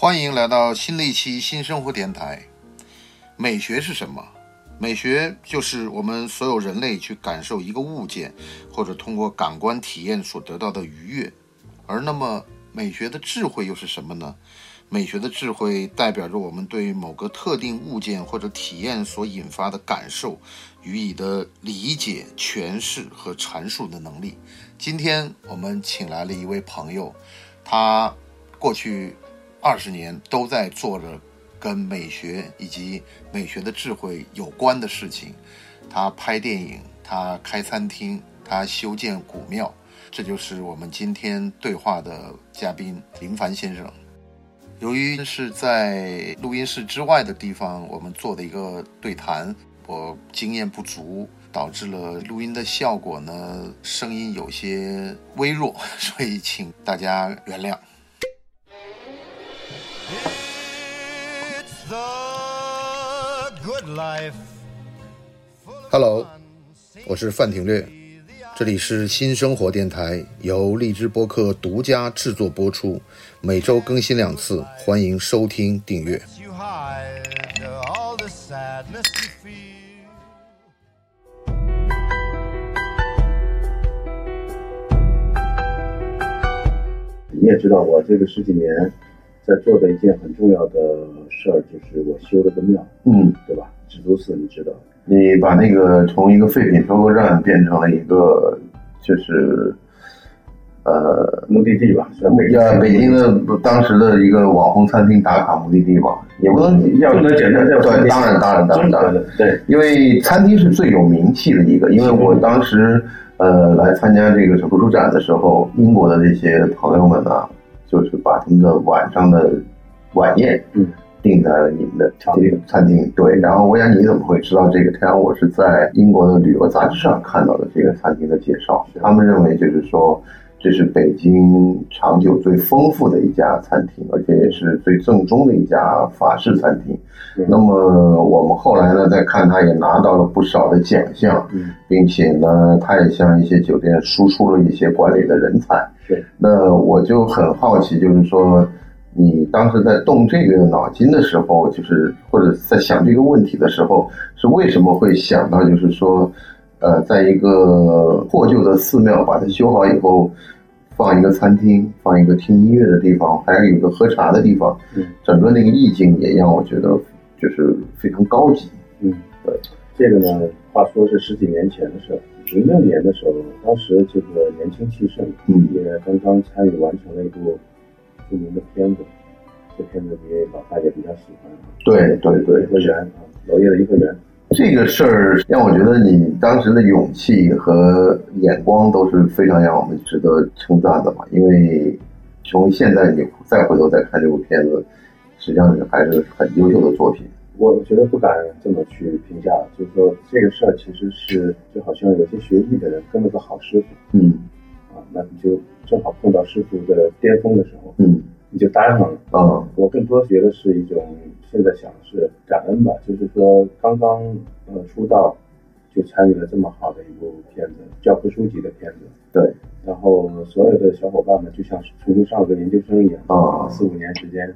欢迎来到新的一期新生活电台。美学是什么？美学就是我们所有人类去感受一个物件，或者通过感官体验所得到的愉悦。而那么，美学的智慧又是什么呢？美学的智慧代表着我们对某个特定物件或者体验所引发的感受予以的理解、诠释和阐述的能力。今天我们请来了一位朋友，他过去二十年都在做着。跟美学以及美学的智慧有关的事情，他拍电影，他开餐厅，他修建古庙，这就是我们今天对话的嘉宾林凡先生。由于是在录音室之外的地方，我们做的一个对谈，我经验不足，导致了录音的效果呢，声音有些微弱，所以请大家原谅。Hello，我是范廷略，这里是新生活电台，由荔枝播客独家制作播出，每周更新两次，欢迎收听订阅。你也知道，我这个十几年在做的一件很重要的事儿，就是我修了个庙，嗯，对吧？紫竹寺，你知道？你把那个从一个废品收购站变成了一个，就是呃目的地吧？呀，北京的当时的一个网红餐厅打卡目的地吧？也不能要不能简单叫对，当然当然当然当然对，因为餐厅是最有名气的一个。因为我当时呃来参加这个图书展的时候，英国的这些朋友们呢，就是把他们的晚上的晚宴，嗯。定在了你们的这个餐厅，对。然后我想你怎么会知道这个？太阳？我是在英国的旅游杂志上看到的这个餐厅的介绍。他们认为就是说，这是北京长久最丰富的一家餐厅，而且也是最正宗的一家法式餐厅。那么我们后来呢，再看他也拿到了不少的奖项，并且呢，他也向一些酒店输出了一些管理的人才。对。那我就很好奇，就是说。你当时在动这个脑筋的时候，就是或者在想这个问题的时候，是为什么会想到，就是说，呃，在一个破旧的寺庙把它修好以后，放一个餐厅，放一个听音乐的地方，还有一个喝茶的地方，嗯，整个那个意境也让我觉得就是非常高级。嗯，对，这个呢，话说是十几年前的事儿，零六年的时候，当时这个年轻气盛，嗯，也刚刚参与完成了一部。著名的片子，这片子也老大也比较喜欢。对对对，一个人啊，娄烨的一个人。这个事儿让我觉得你当时的勇气和眼光都是非常让我们值得称赞的嘛。因为从现在你再回头再看这部片子，实际上还是很优秀的作品。我觉得不敢这么去评价，就是说这个事儿其实是就好像有些学艺的人跟了个好师傅，嗯，啊，那你就。正好碰到师傅的巅峰的时候，嗯，你就搭上了。啊，我更多觉得是一种现在想是感恩吧，就是说刚刚呃出道就参与了这么好的一部片子，教科书级的片子。对，然后所有的小伙伴们就像重新上了个研究生一样啊，四五年时间，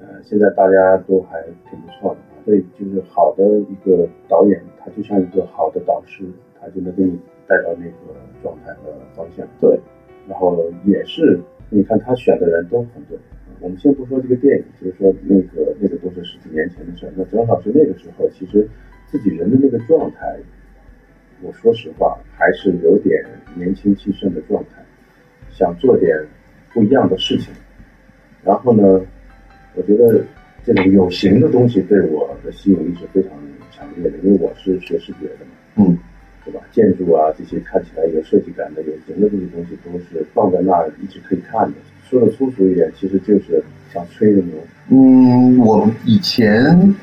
呃，现在大家都还挺不错的。所以就是好的一个导演，他就像一个好的导师，他就能给你带到那个状态和方向。对。然后也是，你看他选的人都很对。我们先不说这个电影，就是说那个那个都是十几年前的事儿。那正好是那个时候，其实自己人的那个状态，我说实话还是有点年轻气盛的状态，想做点不一样的事情。然后呢，我觉得这种有形的东西对我的吸引力是非常强烈的，因为我是学视觉的嘛。嗯。对吧？建筑啊，这些看起来有设计感的、有型的这些东西，都是放在那儿一直可以看的。说的粗俗一点，其实就是想吹的牛。嗯，我以前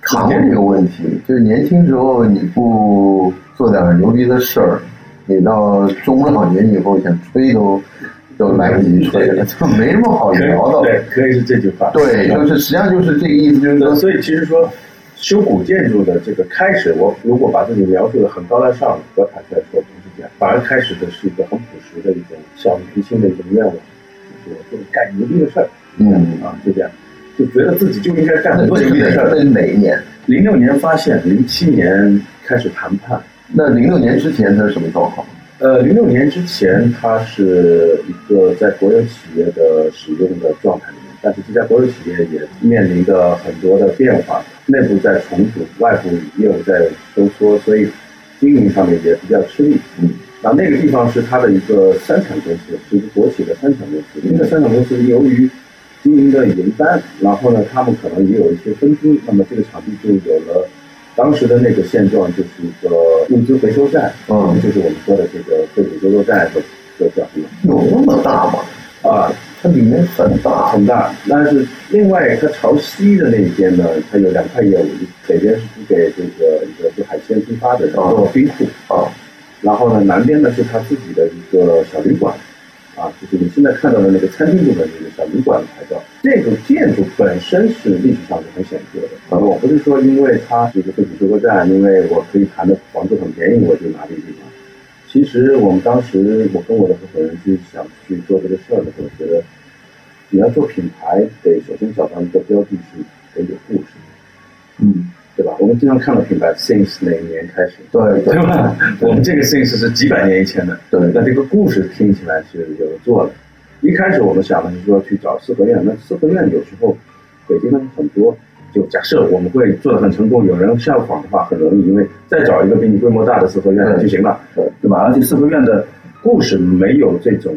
扛过这个问题，就是年轻时候你不做点牛逼的事儿，你到中老年以后想吹都都来不及吹了，就没什么好聊的。对，可以是这句话。对，就是实际上就是这个意思，就是说，所以其实说。修古建筑的这个开始，我如果把自己描述的很高大上，我坦率说不是这样，反而开始的是一个很朴实的一种小年轻的一种愿望，就是我做干牛逼的事儿，嗯啊，就这样，就觉得自己就应该干很多牛逼的事儿。那哪一年？零六年发现，零七年开始谈判。那零六年之前他是什么状况？呃，零六年之前，它是一个在国有企业的使用的状态里面，但是这家国有企业也面临着很多的变化，内部在重组，外部业务在收缩，所以经营上面也比较吃力。嗯，那那个地方是它的一个三产公司，是一个国企的三产公司。那个三产公司由于经营的营单，然后呢，他们可能也有一些分租，那么这个场地就有了。当时的那个现状就是一个物资回收站，嗯就是我们说的这个废品收收站和和叫什么有那么大吗？啊，它里面很大。很大。但是另外它朝西的那一边呢，它有两块业务，北边是租给这个一个做海鲜批发的，叫做冰库啊，然后呢南边呢是他自己的一个小旅馆，啊，就是你现在看到的那个餐厅部分那个小旅馆的牌照。这个建筑本身是历史上是很显著的，啊，我不是说因为它是一个废品收购站，因为我可以谈的房子很便宜，我就拿这个地方。其实我们当时我跟我的合伙人去想去做这个事儿的时候，觉得你要做品牌，得首先找到一个标的是得有故事，嗯，对吧？我们经常看到品牌 since 哪一年开始，对对吧？我们这个 since 是几百年以前的，对那这个故事听起来是有人做的。一开始我们想的是说去找四合院，那四合院有时候北京的很多，就假设我们会做的很成功，有人效仿的话很容易，因为再找一个比你规模大的四合院就行了，对对吧？而且四合院的故事没有这种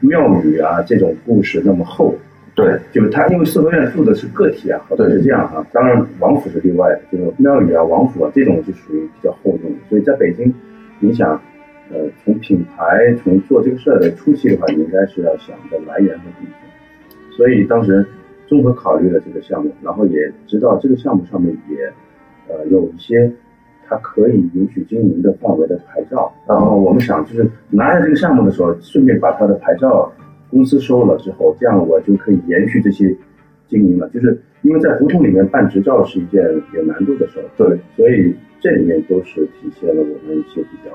庙宇啊这种故事那么厚，对，就是它因为四合院住的是个体啊，对是这样啊、当然王府是例外的，就是庙宇啊、王府啊这种就属于比较厚重的。所以在北京，你想，呃，从品牌从做这个事儿的初期的话，你应该是要想的来源和底层。所以当时综合考虑了这个项目，然后也知道这个项目上面也呃有一些它可以允许经营的范围的牌照。然后我们想就是拿下这个项目的时候，顺便把它的牌照公司收了之后，这样我就可以延续这些经营了。就是因为在胡同里面办执照是一件有难度的事儿，对，所以这里面都是体现了我们一些比较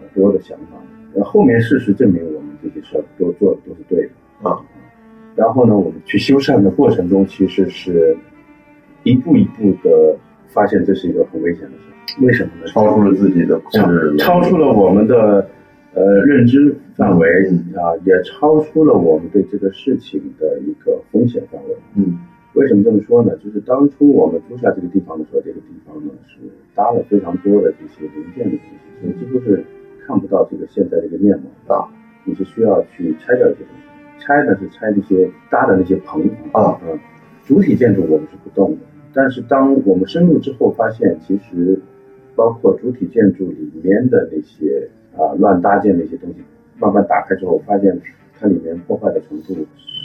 呃多的想法。然后后面事实证明，我们这些事儿都做的都是对的啊。然后呢，我们去修缮的过程中，其实是一步一步的发现这是一个很危险的事儿。为什么呢？超出了自己的控制，超出了我们的呃认知范围嗯啊，也超出了我们对这个事情的一个风险范围。嗯为什么这么说呢？就是当初我们租下这个地方的时候，这个地方呢是搭了非常多的这些零件的东西，所以几乎是看不到这个现在这个面貌啊。你是需要去拆掉一些东西，拆的是拆那些搭的那些棚啊，嗯，主体建筑我们是不动的。但是当我们深入之后，发现其实包括主体建筑里面的那些啊乱搭建的一些东西，慢慢打开之后，发现它里面破坏的程度、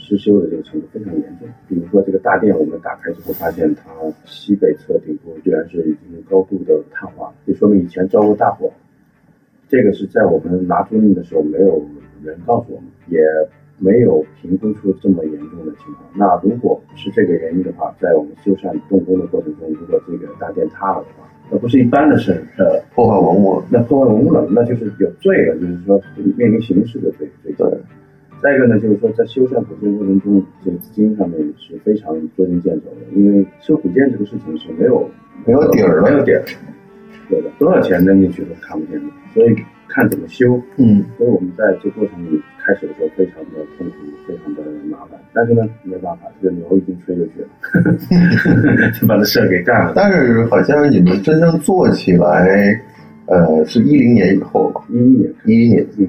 失修的这个程度非常严重。比如说这个大殿，我们打开之后发现它西北侧顶部居然是已经高度的碳化，就说明以前着过大火。这个是在我们拿租赁的时候没有人告诉我们，也没有评估出这么严重的情况。那如果是这个原因的话，在我们修缮动工的过程中，如果这个大殿塌了的话，那不是一般的事儿，呃，破坏文物了，那破坏文物了，那就是有罪了，就是说面临刑事的罪罪。对。再一个呢，就是说在修缮古建过程中，这个资金上面是非常捉襟见肘的，因为修古建这个事情是没有没有底儿，没有底儿，对的，多少钱扔进去都看不见的，所以看怎么修。嗯，所以我们在这过程里开始的时候非常的痛苦，非常的麻烦，但是呢，没办法，这个牛已经吹出去了，就把这事儿给干了。但是好像你们真正做起来，呃，是一零年以后吧，一一年，一一年，嗯。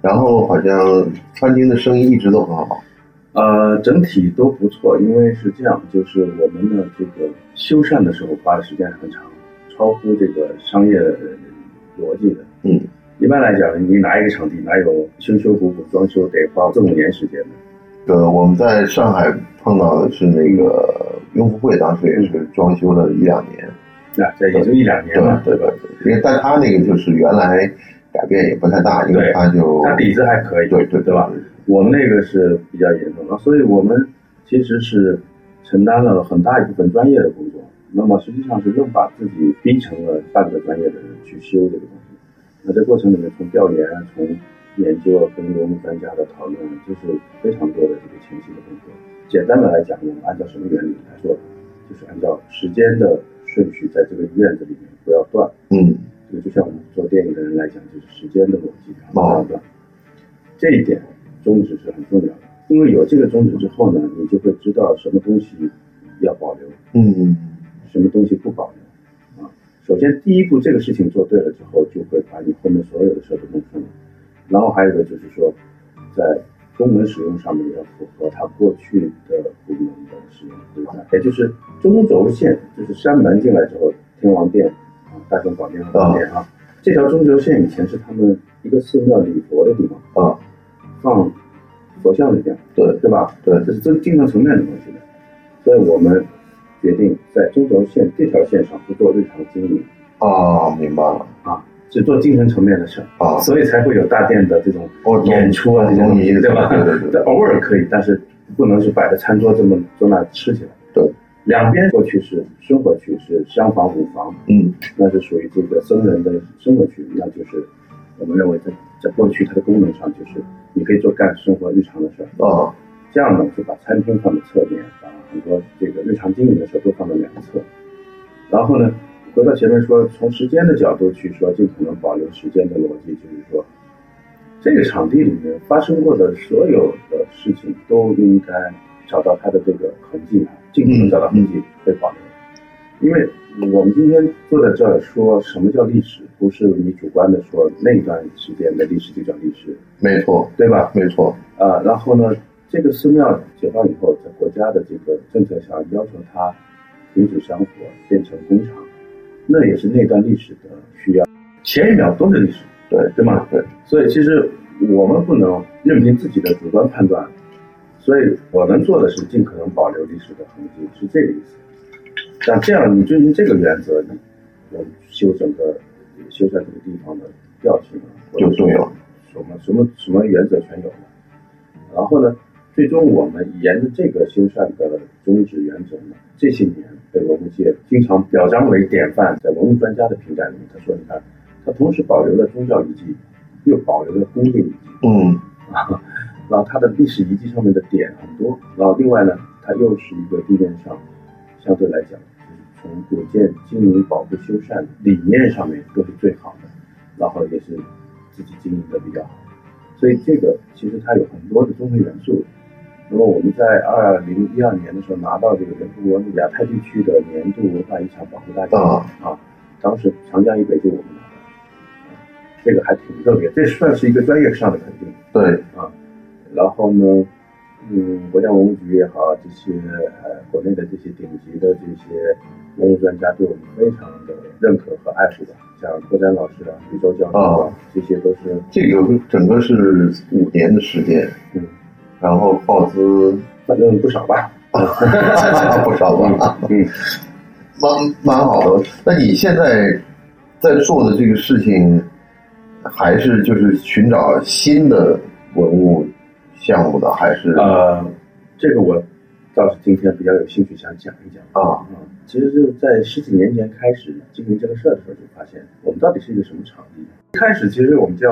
然后好像餐厅的生意一直都很好。呃，整体都不错，因为是这样，就是我们的这个修缮的时候花的时间很长，超乎这个商业逻辑的。嗯，一般来讲，你哪一个场地，哪有修修补补、装修得花四五年时间的？呃，我们在上海碰到的是那个雍福会，当时也是装修了一两年。那、这也就一两年嘛，对吧？对，因为但他那个就是原来改变也不太大，因为他就他底子还可以，对对对吧？我们那个是比较严重的，所以我们其实是承担了很大一部分专业的工作。那么实际上是又把自己逼成了半个专业的人去修这个东西。那这过程里面，从调研、从研究跟我们专家的讨论，就是非常多的这个前期的工作。简单的来讲，我们按照什么原理来做？就是按照时间的顺序，在这个院子里面不要断。嗯这个就像我们做电影的人来讲，就是时间的逻辑不要断。这一点宗旨是很重要的，因为有这个宗旨之后呢，你就会知道什么东西要保留，嗯什么东西不保留。首先第一步这个事情做对了之后，就会把你后面所有的事儿都弄顺了。然后还有一个就是说，在功能使用上面要符合它过去的功能的使用规范，也就是中轴线，就是山门进来之后，天王殿啊，大雄宝殿和宝殿啊，这条中轴线以前是他们一个寺庙礼佛的地方，啊，放佛像的地方，对对吧？对这是真精神层面的东西的，所以我们决定在中轴线这条线上不做日常经营啊，明白了啊，只做精神层面的事儿。啊，所以才会有大殿的这种演出啊，这种对吧？对对对偶尔可以，但是不能是摆着餐桌这么坐那吃起来。对，两边过去是生活区，是厢房、五房，嗯那是属于这个僧人的生活区，那就是我们认为在在过去它的功能上就是你可以做干生活日常的事儿。啊这样呢，就把餐厅放在侧面，把很多这个日常经营的事儿都放在两侧。然后呢，回到前面说，从时间的角度去说，尽可能保留时间的逻辑，就是说，这个场地里面发生过的所有的事情都应该找到它的这个痕迹，尽可能找到痕迹被保留。因为我们今天坐在这儿说什么叫历史，不是你主观的说那段时间的历史就叫历史，没错对吧？没错，啊，然后呢，这个寺庙解放以后，在国家的这个政策上要求它停止香火，变成工厂，那也是那段历史的需要。前一秒都是历史，对对吗？对，所以其实我们不能任凭自己的主观判断，所以我能做的是尽可能保留历史的痕迹，是这个意思。像这样，你遵循这个原则，你修整个修缮这个地方的调性就重要什么什么什么原则全有了。然后呢，最终我们沿着这个修缮的宗旨原则呢，这些年被文物界经常表彰为典范，在文物专家的评价里面，他说，你看，它同时保留了宗教遗迹，又保留了工业遗迹，嗯啊然后它的历史遗迹上面的点很多，然后另外呢，它又是一个地面上相对来讲，就是从古建经营、保护、修缮理念上面都是最好的，然后也是自己经营的比较好，所以这个其实它有很多的综合元素。那么我们在二零一二年的时候拿到这个联合国亚太地区的年度文化遗产保护大奖啊。啊，当时长江以北就我们拿的，啊这个还挺特别，这算是一个专业上的肯定。对。啊，然后呢，嗯，国家文物局也好，这些呃国内的这些顶级的这些文物专家对我们非常的认可和爱护吧，像郭瞻老师啊、李周教授啊，这些都是这个整个是五年的时间，嗯，然后耗资反正不少吧。不少吧，嗯，蛮蛮好的。那你现在在做的这个事情，还是就是寻找新的文物项目的，还是呃，这个我倒是今天比较有兴趣想讲一讲啊啊。其实就是在十几年前开始经营这个事儿的时候，就发现我们到底是一个什么场地。一开始其实我们叫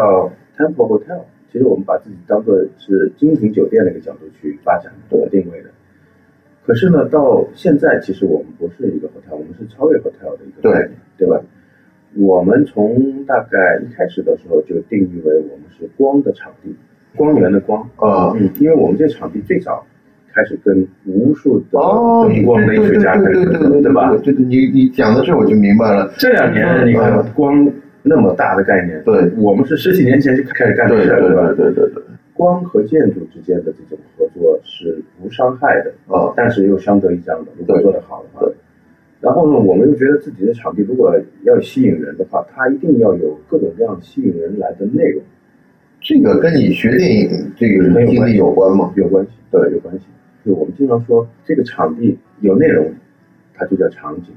Temple Hotel，其实我们把自己当做是精品酒店的一个角度去发展的定位的。可是呢，到现在其实我们不是一个 hotel，我们是超越 hotel 的一个概念，对吧？我们从大概一开始的时候就定义为我们是光的场地，光源的光。啊？嗯，因为我们这场地最早开始跟无数的哦，灯光的艺术家开对始合作，对吧？对对，你你讲的这我就明白了。这两年你看光那么大的概念，对。我们是十几年前就开始干这对事儿，吧？对对对对对，光和建筑之间的这种合作是无伤害的啊。但是又相得益彰的。如果做得好的话。对，然后呢，我们又觉得自己的场地如果要吸引人的话，它一定要有各种各样吸引人来的内容，这个跟你学电影这个经历有关吗？有关系，对有关系。就是我们经常说，这个场地有内容，它就叫场景；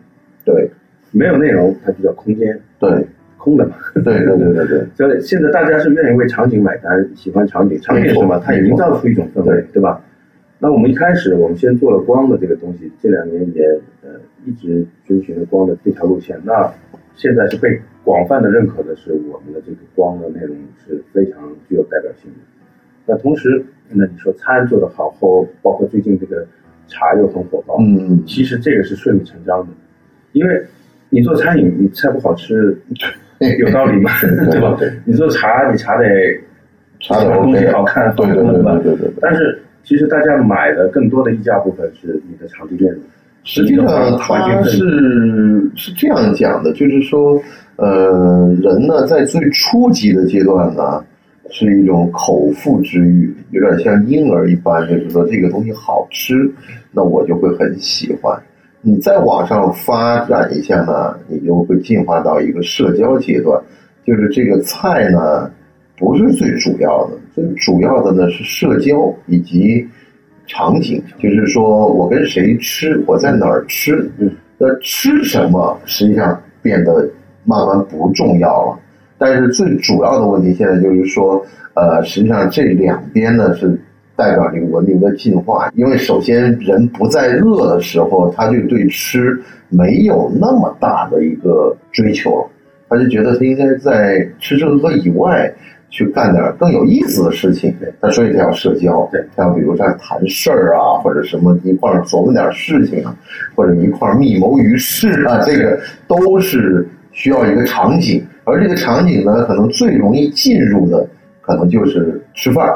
对。没有内容，它就叫空间，对空的嘛。对对对对对，所以现在大家是愿意为场景买单，喜欢场景。场景是什么？它也营造出一种氛围，对吧？那我们一开始，我们先做了光的这个东西，这两年也呃一直遵循着光的这条路线。那现在是被广泛的认可的是，我们的这个光的内容是非常具有代表性的。那同时，那你说餐做得好，后后包括最近这个茶又很火爆，嗯，其实这个是顺理成章的，因为你做餐饮，你菜不好吃，有道理嘛？对吧？你做茶，你茶得茶的东西好看，对对对吧对对。但是其实大家买的更多的溢价部分是你的场地面积，实际上，他是是这样讲的，就是说，呃，人呢在最初级的阶段呢，是一种口腹之欲，有点像婴儿一般，就是说这个东西好吃，那我就会很喜欢。你再往上发展一下呢，你就会进化到一个社交阶段，就是这个菜呢不是最主要的，最主要的呢是社交以及场景，就是说我跟谁吃，我在哪儿吃，嗯，那吃什么实际上变得慢慢不重要了。但是最主要的问题现在就是说，呃，实际上这两边呢是代表这个文明的进化，因为首先人不再饿的时候，他就对吃没有那么大的一个追求了，他就觉得他应该在吃吃喝喝以外。去干点更有意思的事情，他所以他要社交，对，他要比如在谈事儿啊，或者什么一块儿琢磨点事情啊，或者一块儿密谋于事啊，这个都是需要一个场景，而这个场景呢，可能最容易进入的，可能就是吃饭。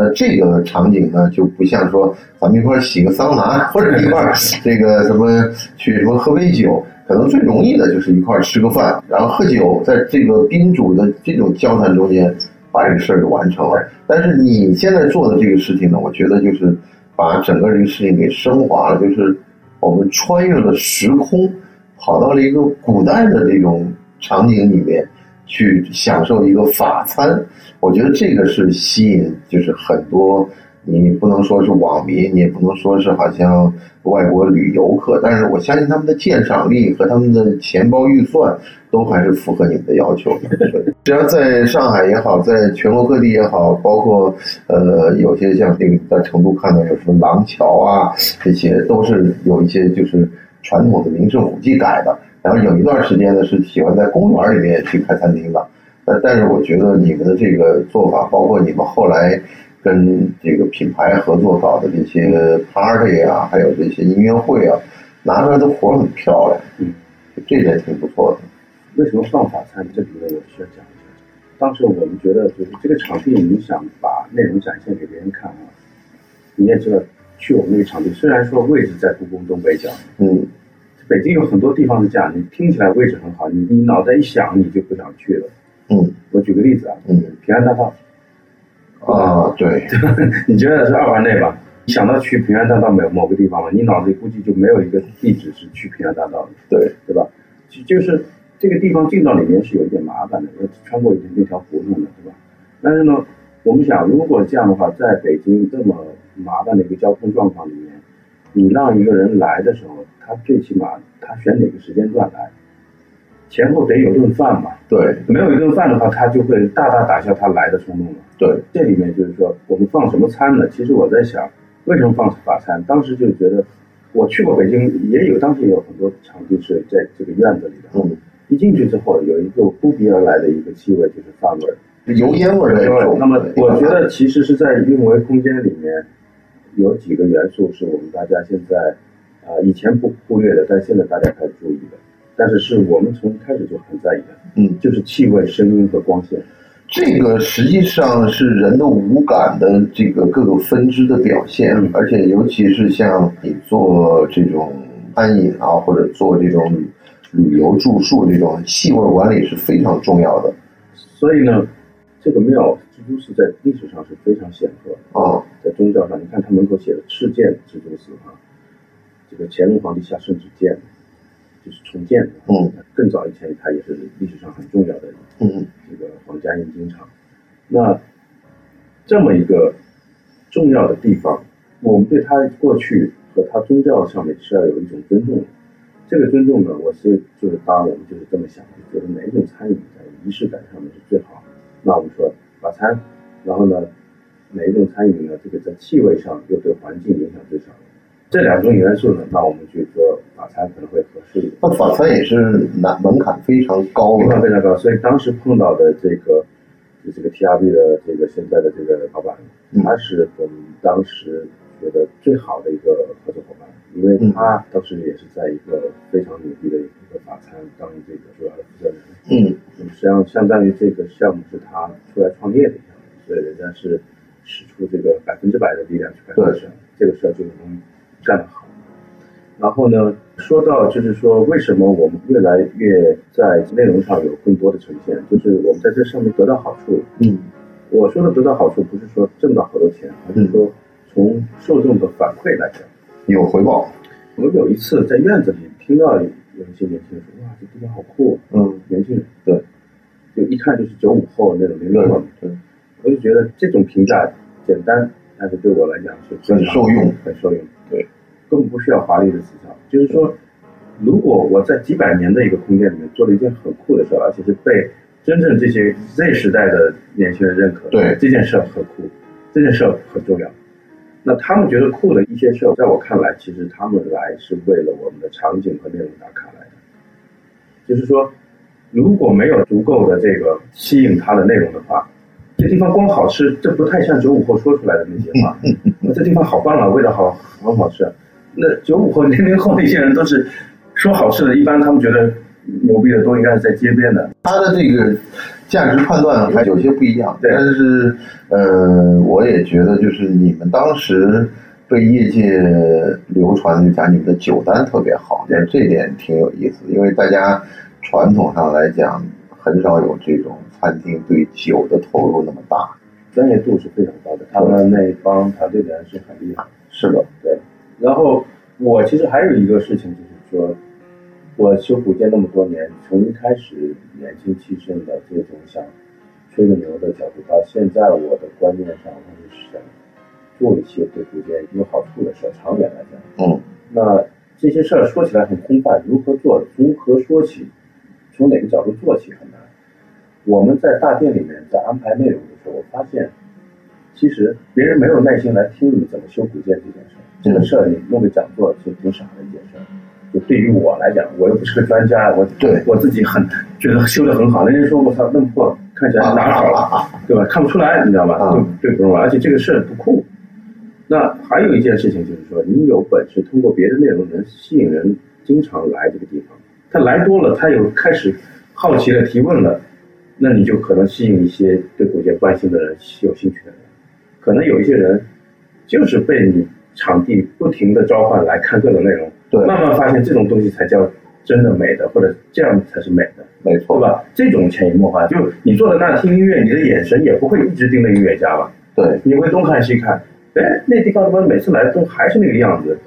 那这个场景呢，就不像说咱们一块儿洗个桑拿，或者一块儿 这个什么去什么喝杯酒。可能最容易的就是一块儿吃个饭，然后喝酒，在这个宾主的这种交谈中间，把这个事儿就完成了。但是你现在做的这个事情呢，我觉得就是把整个这个事情给升华了，就是我们穿越了时空，跑到了一个古代的这种场景里面去享受一个法餐。我觉得这个是吸引，就是很多。你不能说是网民，你也不能说是好像外国旅游客，但是我相信他们的鉴赏力和他们的钱包预算都还是符合你们的要求的。只要在上海也好，在全国各地也好，包括呃有些像这个在成都看到有什么廊桥啊，这些都是有一些就是传统的名胜古迹改的。然后有一段时间呢是喜欢在公园里面去开餐厅的，但但是我觉得你们的这个做法，包括你们后来。跟这个品牌合作搞的这些 party 啊，还有这些音乐会啊，拿出来的活很漂亮，嗯，这点挺不错的。为什么放法餐？这里面我需要讲一下。当时我们觉得，就是这个场地，你想把内容展现给别人看啊，你也知道，去我们那个场地，虽然说位置在故宫东北角，嗯，北京有很多地方是这样，你听起来位置很好，你你脑袋一想，你就不想去了。嗯，我举个例子啊，嗯，平安大道。啊，对，你觉得是二环内吧？你想到去平安大道某某个地方吗？你脑子里估计就没有一个地址是去平安大道的，对对吧？就就是这个地方进到里面是有一点麻烦的，要穿过一那条胡同的，对吧？但是呢，我们想，如果这样的话，在北京这么麻烦的一个交通状况里面，你让一个人来的时候，他最起码他选哪个时间段来？前后得有顿饭嘛，对，没有一顿饭的话，他就会大大打消他来的冲动了。对，这里面就是说，我们放什么餐呢？其实我在想，为什么放法餐？当时就觉得，我去过北京，也有当时也有很多场地是在这个院子里的。嗯，一进去之后，有一个扑鼻而来的一个气味，就是饭味儿，油烟味。那么，我觉得其实是在运维空间里面，有几个元素是我们大家现在啊、以前不忽略的，但现在大家开始注意的。但是是我们从开始就很在意的，嗯，就是气味、声音和光线。这个实际上是人的五感的这个各个分支的表现，嗯而且尤其是像你做这种餐饮啊，或者做这种旅游住宿这种气味管理是非常重要的所以呢，这个庙蜘蛛寺在历史上是非常显赫的，啊。在宗教上，你看它门口写的“敕建蜘蛛寺”啊，这个乾隆皇帝下圣旨建的，就是重建的。嗯，更早以前，它也是历史上很重要的嗯这个皇家印经厂。那这么一个重要的地方，我们对它过去和它宗教上面是要有一种尊重的。这个尊重呢，我是就是当然我们就是这么想，就觉得哪一种餐饮在仪式感上面是最好的。那我们说法餐，然后呢，哪一种餐饮呢，这个在气味上又对环境影响最小。这两种元素呢，那我们去做法餐可能会合适一点。那法餐也是难门槛非常高门槛，非常高，所以当时碰到的这个就这个 TRB 的这个现在的这个老板，嗯他是我们当时觉得最好的一个合作伙伴，因为他当时也是在一个非常努力的一个法餐当这个主要的负责人。嗯，实际上相当于这个项目是他出来创业的项目，所以人家是使出这个百分之百的力量去干这个事儿，这个事儿就能干得好。然后呢，说到就是说，为什么我们越来越在内容上有更多的呈现，就是我们在这上面得到好处。嗯，我说的得到好处，不是说挣到好多钱，而是说从受众的反馈来讲，有回报。我有一次在院子里听到有一些年轻人说：“哇，这地方好酷！”嗯，年轻人对，就一看就是九五后那种零零后。对，我就觉得这种评价简单，但是对我来讲是很受用，很受用。对，根本不需要华丽的词藻，就是说，如果我在几百年的一个空间里面做了一件很酷的事儿，而且是被真正这些 Z 时代的年轻人认可，对这件事儿很酷，这件事儿很重要。那他们觉得酷的一些事儿，在我看来，其实他们来是为了我们的场景和内容打卡来的。就是说，如果没有足够的这个吸引他的内容的话，这地方光好吃，这不太像九五后说出来的那些话。那这地方好棒啊，味道好很好吃。那九五后、零零后那些人都是说好吃的，一般他们觉得牛逼的都应该是在街边的。他的这个价值判断还有些不一样，但是呃，我也觉得就是你们当时被业界流传，就讲你们的酒单特别好，对。这点挺有意思，因为大家传统上来讲很少有这种餐厅对酒的投入那么大。专业度是非常高的，他们那帮团队的人是很厉害。是的，对，然后我其实还有一个事情，就是说，我修古建那么多年，从一开始年轻气盛的这种想吹个牛的角度，到现在我的观念上，我是想做一些对古建有好处的事，长远来讲。嗯，那这些事儿说起来很空泛，如何做，从何说起，从哪个角度做起很难。我们在大殿里面在安排内容的时候，我发现，其实别人没有耐心来听你怎么修古建这件事儿。这个事儿你弄个讲座是挺傻的一件事儿。就对于我来讲，我又不是个专家，我对我自己很觉得修的很好。人家说我操弄破，看起来哪儿好了，对吧？看不出来，你知道吧？啊对对不中而且这个事儿不酷。那还有一件事情就是说，你有本事通过别的内容能吸引人经常来这个地方，他来多了，他有开始好奇了、提问了，那你就可能吸引一些对古建关心的人、有兴趣的人。可能有一些人就是被你场地不停的召唤来看各种内容，对，慢慢发现这种东西才叫真的美的，或者这样才是美的。没错，对？吧？这种潜移默化，就你坐在那听音乐，你的眼神也不会一直盯着音乐家吧？对，你会东看西看，哎，那地方怎么每次来都还是那个样子？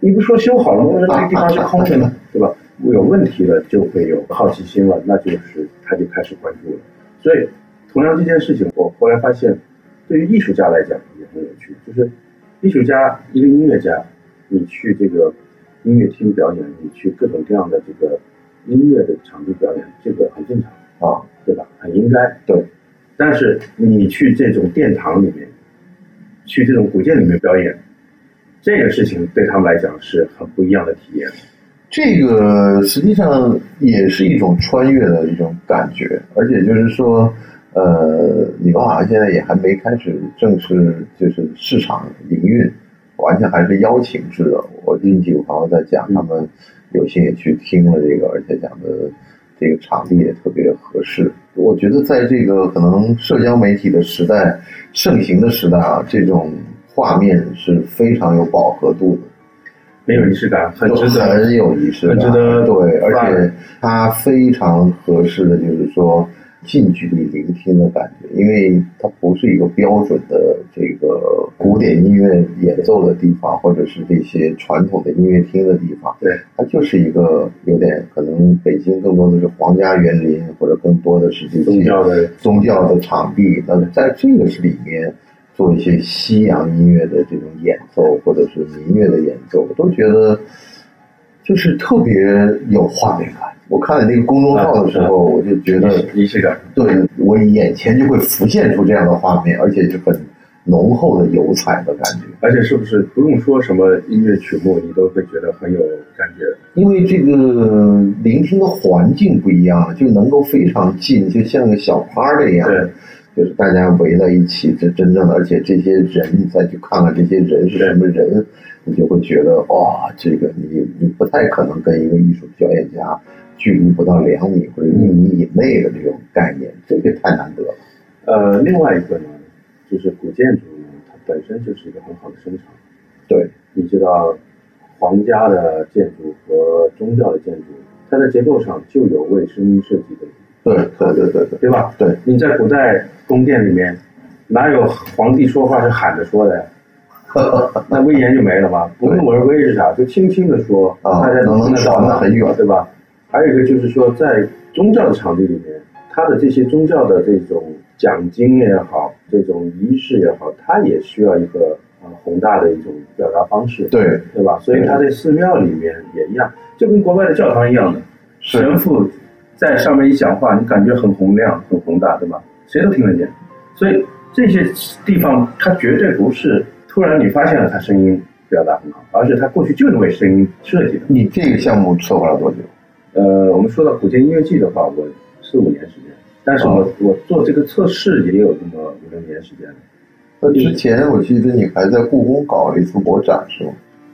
你不说修好了吗？为什么这个地方是空着呢？对吧？有问题了就会有好奇心了，那就是他就开始关注了。所以，同样这件事情，我后来发现，对于艺术家来讲也很有趣，就是艺术家一个音乐家，你去这个音乐厅表演，你去各种各样的这个音乐的场地表演，这个很正常。啊，对吧？很应该。对。但是你去这种殿堂里面，去这种古建里面表演，这个事情对他们来讲是很不一样的体验。这个实际上也是一种穿越的一种感觉，而且就是说，呃，你们好像现在也还没开始正式就是市场营运，完全还是邀请制的。我近几个朋友在讲，他们有幸也去听了这个，而且讲的这个场地也特别合适。我觉得在这个可能社交媒体的时代盛行的时代啊，这种画面是非常有饱和度的。没有仪式感，很值得。很有仪式感，很值得对，而且它非常合适的就是说近距离聆听的感觉，因为它不是一个标准的这个古典音乐演奏的地方，或者是这些传统的音乐厅的地方，对，它就是一个有点可能北京更多的是皇家园林，或者更多的是这些宗教的宗教的场地，那么在这个是里面做一些西洋音乐的这种演奏，或者是民乐的演奏，我都觉得就是特别有画面感。我看了那个公众号的时候，我就觉得，仪式感。对我眼前就会浮现出这样的画面，而且是很浓厚的油彩的感觉。而且是不是不用说什么音乐曲目，你都会觉得很有感觉？因为这个聆听的环境不一样，就能够非常近，就像个小 party 一样。对，就是大家围在一起，这真正的，而且这些人，你再去看看这些人是什么人，你就会觉得哇，这个你你不太可能跟一个艺术表演家距离不到两米或者一米以内的这种概念，这个太难得了。呃，另外一个呢，就是古建筑呢，它本身就是一个很好的声场。对，你知道，皇家的建筑和宗教的建筑，它的结构上就有为声音设计的，对对对对对对吧？对，你在古代宫殿里面，哪有皇帝说话是喊着说的呀？那威严就没了嘛。不怒而威是啥？就轻轻的说，啊大家能听得到能传得很远对吧？还有一个就是说，在宗教的场地里面，他的这些宗教的这种讲经也好，这种仪式也好，他也需要一个呃宏大的一种表达方式，对，对吧？所以他在寺庙里面也一样，就跟国外的教堂一样的，神父在上面一讲话，你感觉很洪亮、很宏大，对吧？谁都听得见。所以这些地方，它绝对不是突然你发现了他声音表达很好，而且他过去就是为声音设计的。你这个项目策划了多久？呃，我们说到古建音乐季的话，我四五年时间，但是我、我做这个测试也有这么五六年时间了。那之前我记得你还在故宫搞了一次国展是吗？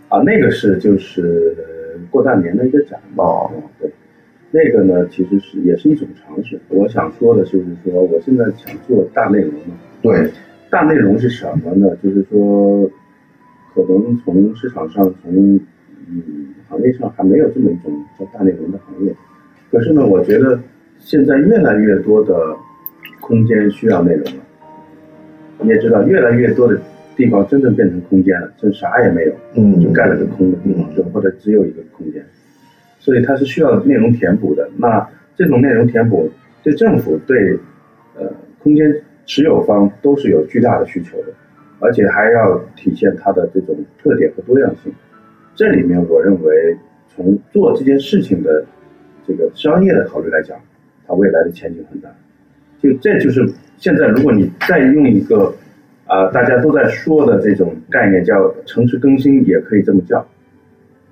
啊，那个是就是过大年的一个展嘛。哦嗯对，那个呢其实是也是一种尝试。我想说的就是说，我现在想做大内容嘛。对，大内容是什么呢？就是说，可能从市场上，从嗯行业上还没有这么一种叫大内容的行业。可是呢，我觉得现在越来越多的空间需要内容了。你也知道，越来越多的地方真正变成空间了，就啥也没有。嗯，就盖了个空的地方，就或者只有一个空间，所以它是需要内容填补的。那这种内容填补对政府、对呃空间持有方都是有巨大的需求的，而且还要体现它的这种特点和多样性。这里面我认为，从做这件事情的这个商业的考虑来讲，它未来的前景很大。就这就是现在，如果你再用一个啊、大家都在说的这种概念叫城市更新，也可以这么叫，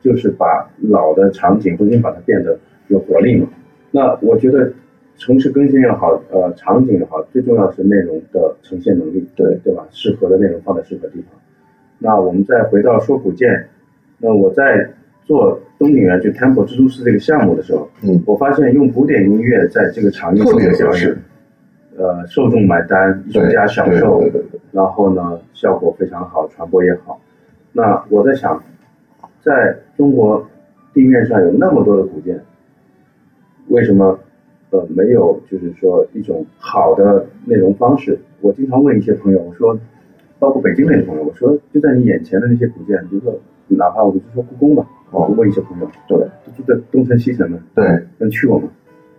就是把老的场景重新把它变得有活力嘛。那我觉得城市更新也好，呃，场景也好，最重要是内容的呈现能力，对对吧？适合的内容放在适合地方。那我们再回到说古建，那我在做东景园就 Temple 蜘蛛丝这个项目的时候，嗯，我发现用古典音乐在这个场景特别合适，呃，受众买单，艺术对家享受，然后呢，效果非常好，传播也好。那我在想，在中国地面上有那么多的古建，为什么呃没有就是说一种好的内容方式？我经常问一些朋友，我说，包括北京那些朋友，我说就在你眼前的那些古建，比如说哪怕我就说故宫吧，哦我问一些朋友，对就在东城西城的，对，能去过吗？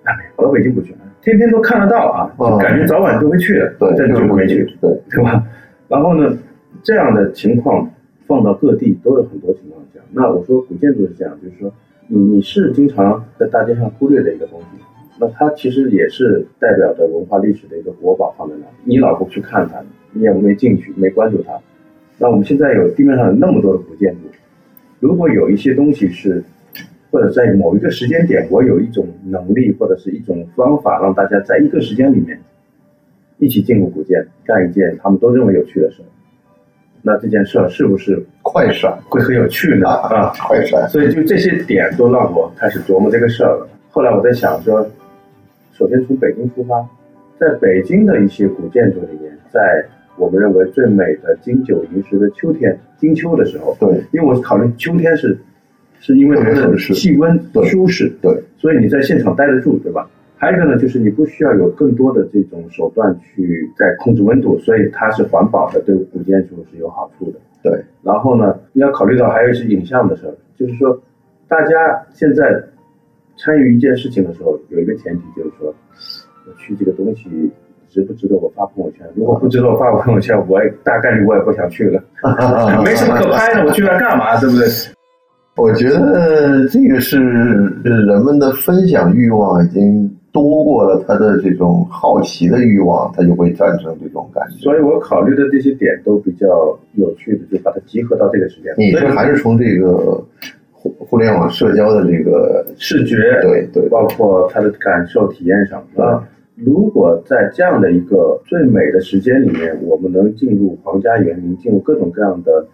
啊，没有，我到北京不去，天天都看得到啊，感觉早晚都会去的，对，但就是没去，对，对吧？然后呢，这样的情况放到各地都有很多情况下。那我说古建筑是这样，就是说你你是经常在大街上忽略的一个东西，那它其实也是代表着文化历史的一个国宝放在那里，你老不去看它，你也没进去，没关注它。那我们现在有地面上有那么多的古建筑，如果有一些东西是，或者在某一个时间点，我有一种能力或者是一种方法，让大家在一个时间里面一起进入古建，干一件他们都认为有趣的事儿，那这件事儿是不是快闪会很有趣呢？啊，快闪，所以就这些点都让我开始琢磨这个事儿了。后来我在想说，首先从北京出发，在北京的一些古建筑里面，在我们认为最美的金九银十的秋天，金秋的时候，对因为我考虑秋天是是因为气温舒适，对，所以你在现场待得住，对吧？还有一个呢，就是你不需要有更多的这种手段去在控制温度，所以它是环保的，对古建筑是有好处的。对，然后呢，你要考虑到还有一是影像的事儿，就是说，大家现在参与一件事情的时候，有一个前提就是说，我去这个东西值不值得我发朋友圈？如果不值得我发朋友圈，我也大概率我也不想去了，没什么可拍的，我去那干嘛？对不对？我觉得这个是呃人们的分享欲望已经多过了他的这种好奇的欲望，他就会产生这种感觉。所以我考虑的这些点都比较有趣的，就把它集合到这个时间。你是所以还是从这个互互联网社交的这个视觉对对包括他的感受体验上啊，如果在这样的一个最美的时间里面，我们能进入皇家园林，进入各种各样的，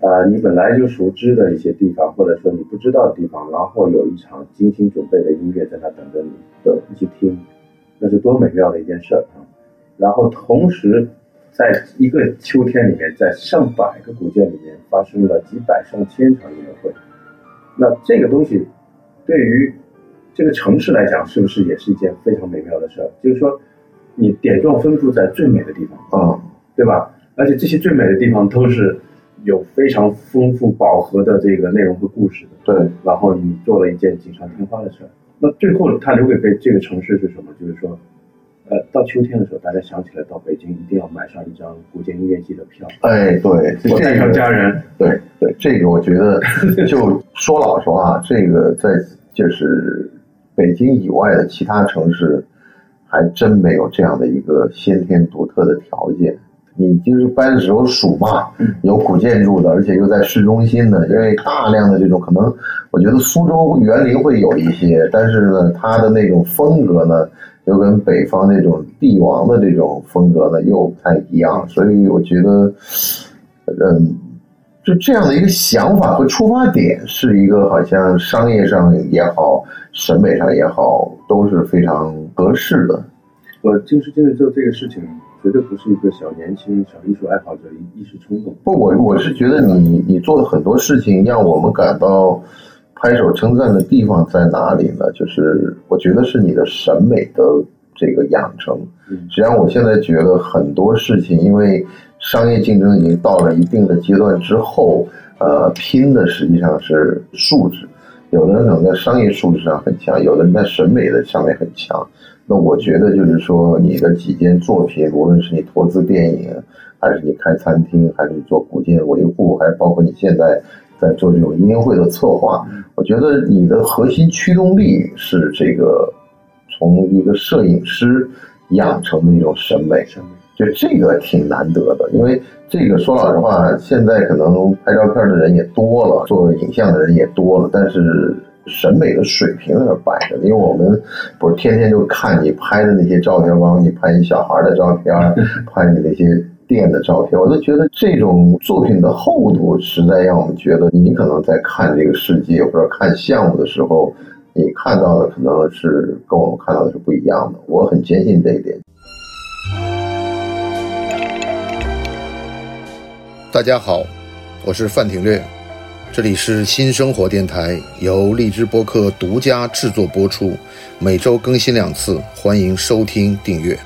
啊，你本来就熟知的一些地方，或者说你不知道的地方，然后有一场精心准备的音乐在那等着你，的一起听，那是多美妙的一件事儿啊！然后同时，在一个秋天里面，在上百个古建里面发生了几百上千场音乐会，那这个东西对于这个城市来讲，是不是也是一件非常美妙的事儿？就是说，你点状分布在最美的地方，啊，对吧？而且这些最美的地方都是有非常丰富饱和的这个内容和故事的。对，然后你做了一件锦上添花的事儿。那最后它留给这这个城市是什么？就是说，呃，到秋天的时候，大家想起来到北京一定要买上一张古典音乐季的票，哎，对，带上家人。对对，这个我觉得，就说老实话，这个在就是北京以外的其他城市，还真没有这样的一个先天独特的条件。你就是搬的时候数嘛，有古建筑的，而且又在市中心的，因为大量的这种可能，我觉得苏州园林会有一些，但是呢，它的那种风格呢，又跟北方那种帝王的这种风格呢又不太一样，所以我觉得，嗯，就这样的一个想法和出发点，是一个好像商业上也好，审美上也好，都是非常合适的。我就是就是就这个事情，绝对不是一个小年轻、小艺术爱好者一一时冲动。不，我我是觉得你你做的很多事情，让我们感到拍手称赞的地方在哪里呢？就是我觉得是你的审美的这个养成。嗯实际上，我现在觉得很多事情，因为商业竞争已经到了一定的阶段之后，呃，拼的实际上是素质。有的人可能在商业素质上很强，有的人在审美的上面很强。那我觉得就是说，你的几件作品，无论是你投资电影，还是你开餐厅，还是你做古建维护，还包括你现在在做这种音乐会的策划，我觉得你的核心驱动力是这个从一个摄影师养成的一种审美。审美就这个挺难得的，因为这个说老实话，现在可能拍照片的人也多了，做影像的人也多了，但是审美的水平在那摆着呢。因为我们不是天天就看你拍的那些照片，包括你拍你小孩的照片，拍你那些店的照片，我都觉得这种作品的厚度，实在让我们觉得你可能在看这个世界或者看项目的时候，你看到的可能是跟我们看到的是不一样的。我很坚信这一点。大家好，我是范廷略，这里是新生活电台，由荔枝播客独家制作播出，每周更新两次，欢迎收听订阅。